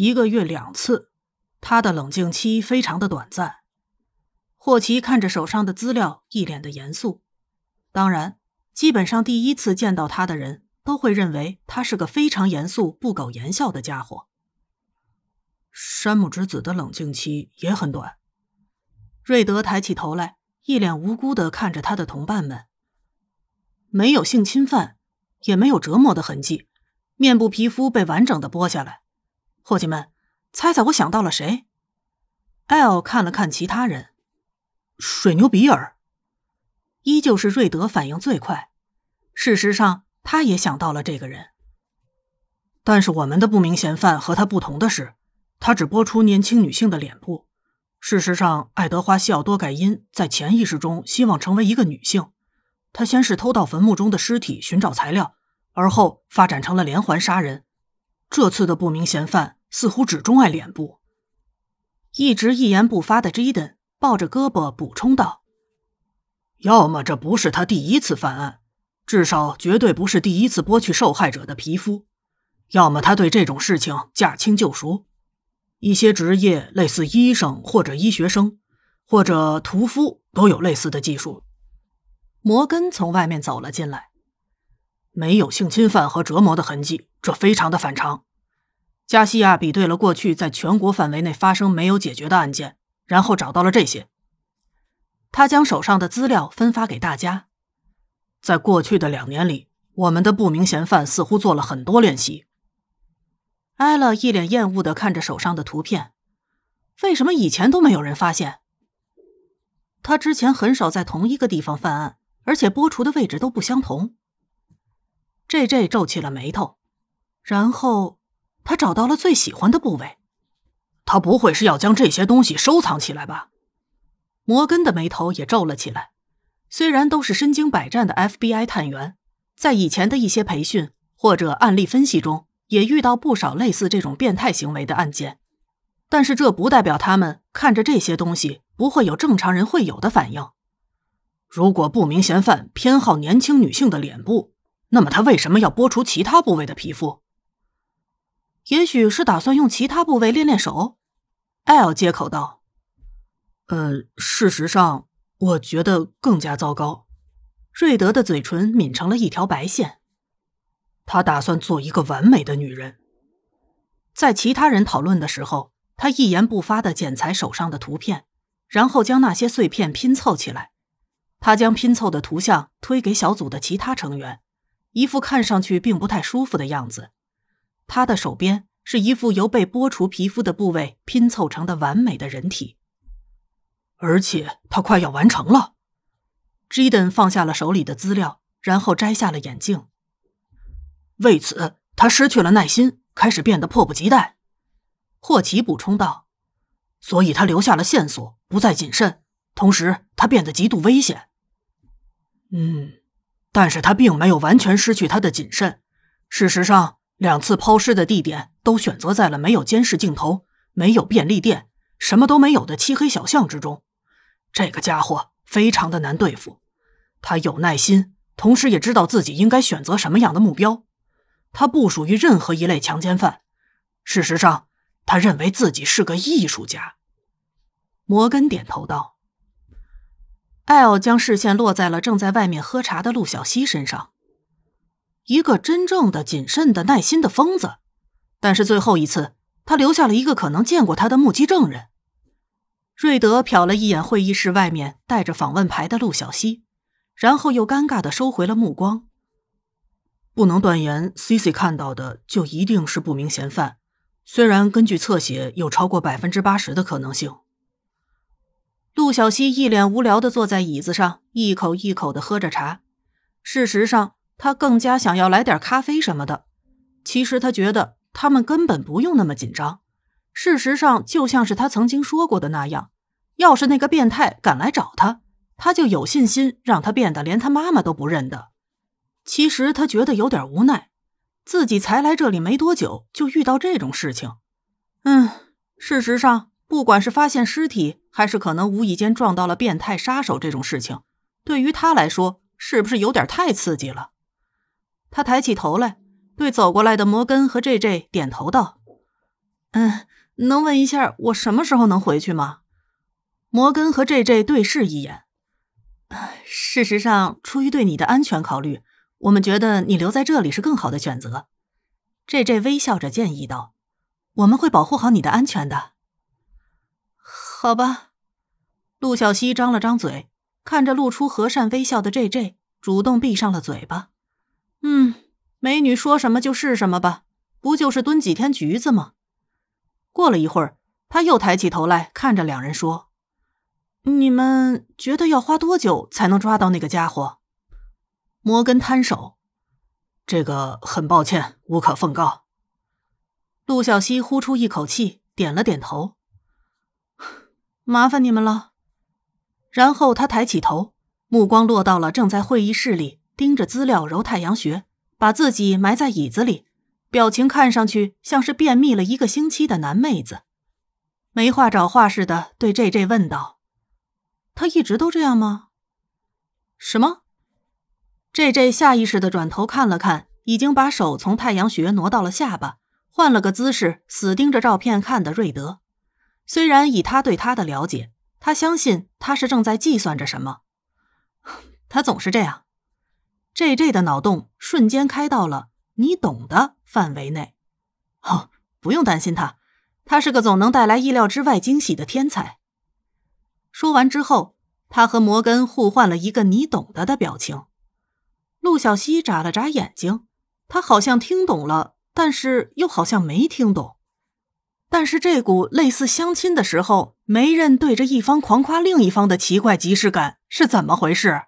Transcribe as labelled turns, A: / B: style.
A: 一个月两次，他的冷静期非常的短暂。霍奇看着手上的资料，一脸的严肃。当然，基本上第一次见到他的人都会认为他是个非常严肃、不苟言笑的家伙。山木之子的冷静期也很短。瑞德抬起头来，一脸无辜的看着他的同伴们。没有性侵犯，也没有折磨的痕迹，面部皮肤被完整的剥下来。伙计们，猜猜我想到了谁？L 看了看其他人，水牛比尔。依旧是瑞德反应最快。事实上，他也想到了这个人。但是我们的不明嫌犯和他不同的是，他只播出年轻女性的脸部。事实上，爱德华·西奥多·盖因在潜意识中希望成为一个女性。他先是偷盗坟墓中的尸体寻找材料，而后发展成了连环杀人。这次的不明嫌犯。似乎只钟爱脸部，一直一言不发的 Jaden 抱着胳膊补充道：“要么这不是他第一次犯案，至少绝对不是第一次剥去受害者的皮肤；要么他对这种事情驾轻就熟。一些职业，类似医生或者医学生，或者屠夫，都有类似的技术。”摩根从外面走了进来，没有性侵犯和折磨的痕迹，这非常的反常。加西亚比对了过去在全国范围内发生没有解决的案件，然后找到了这些。他将手上的资料分发给大家。在过去的两年里，我们的不明嫌犯似乎做了很多练习。艾拉一脸厌恶的看着手上的图片，为什么以前都没有人发现？他之前很少在同一个地方犯案，而且播出的位置都不相同。J J 皱起了眉头，然后。他找到了最喜欢的部位，他不会是要将这些东西收藏起来吧？摩根的眉头也皱了起来。虽然都是身经百战的 FBI 探员，在以前的一些培训或者案例分析中，也遇到不少类似这种变态行为的案件，但是这不代表他们看着这些东西不会有正常人会有的反应。如果不明嫌犯偏好年轻女性的脸部，那么他为什么要剥除其他部位的皮肤？也许是打算用其他部位练练手，L 接口道：“呃，事实上，我觉得更加糟糕。”瑞德的嘴唇抿成了一条白线。他打算做一个完美的女人。在其他人讨论的时候，他一言不发的剪裁手上的图片，然后将那些碎片拼凑起来。他将拼凑的图像推给小组的其他成员，一副看上去并不太舒服的样子。他的手边是一副由被剥除皮肤的部位拼凑成的完美的人体，而且他快要完成了。Jaden 放下了手里的资料，然后摘下了眼镜。为此，他失去了耐心，开始变得迫不及待。霍奇补充道：“所以他留下了线索，不再谨慎，同时他变得极度危险。”嗯，但是他并没有完全失去他的谨慎。事实上。两次抛尸的地点都选择在了没有监视镜头、没有便利店、什么都没有的漆黑小巷之中。这个家伙非常的难对付，他有耐心，同时也知道自己应该选择什么样的目标。他不属于任何一类强奸犯。事实上，他认为自己是个艺术家。摩根点头道。艾尔将视线落在了正在外面喝茶的陆小西身上。一个真正的谨慎的耐心的疯子，但是最后一次，他留下了一个可能见过他的目击证人。瑞德瞟了一眼会议室外面带着访问牌的陆小西，然后又尴尬的收回了目光。不能断言 C C 看到的就一定是不明嫌犯，虽然根据侧写有超过百分之八十的可能性。陆小西一脸无聊的坐在椅子上，一口一口的喝着茶。事实上。他更加想要来点咖啡什么的。其实他觉得他们根本不用那么紧张。事实上，就像是他曾经说过的那样，要是那个变态敢来找他，他就有信心让他变得连他妈妈都不认得。其实他觉得有点无奈，自己才来这里没多久就遇到这种事情。嗯，事实上，不管是发现尸体，还是可能无意间撞到了变态杀手这种事情，对于他来说，是不是有点太刺激了？他抬起头来，对走过来的摩根和 J J 点头道：“嗯，能问一下我什么时候能回去吗？摩根和 J J 对视一眼。事实上，出于对你的安全考虑，我们觉得你留在这里是更好的选择。J J 微笑着建议道：“我们会保护好你的安全的。”好吧，陆小西张了张嘴，看着露出和善微笑的 J J，主动闭上了嘴巴。嗯，美女说什么就是什么吧，不就是蹲几天局子吗？过了一会儿，他又抬起头来看着两人说：“你们觉得要花多久才能抓到那个家伙？”摩根摊手：“
B: 这个很抱歉，无可奉告。”
A: 陆小西呼出一口气，点了点头。麻烦你们了。然后他抬起头，目光落到了正在会议室里盯着资料揉太阳穴，把自己埋在椅子里，表情看上去像是便秘了一个星期的男妹子，没话找话似的对 J J 问道：“他一直都这样吗？”什么？J J 下意识的转头看了看，已经把手从太阳穴挪到了下巴，换了个姿势，死盯着照片看的瑞德。虽然以他对他的了解，他相信他是正在计算着什么。他总是这样。J J 的脑洞瞬间开到了你懂的范围内。哦，不用担心他，他是个总能带来意料之外惊喜的天才。说完之后，他和摩根互换了一个你懂得的表情。陆小西眨了眨眼睛，他好像听懂了，但是又好像没听懂。但是这股类似相亲的时候，媒人对着一方狂夸另一方的奇怪即视感是怎么回事？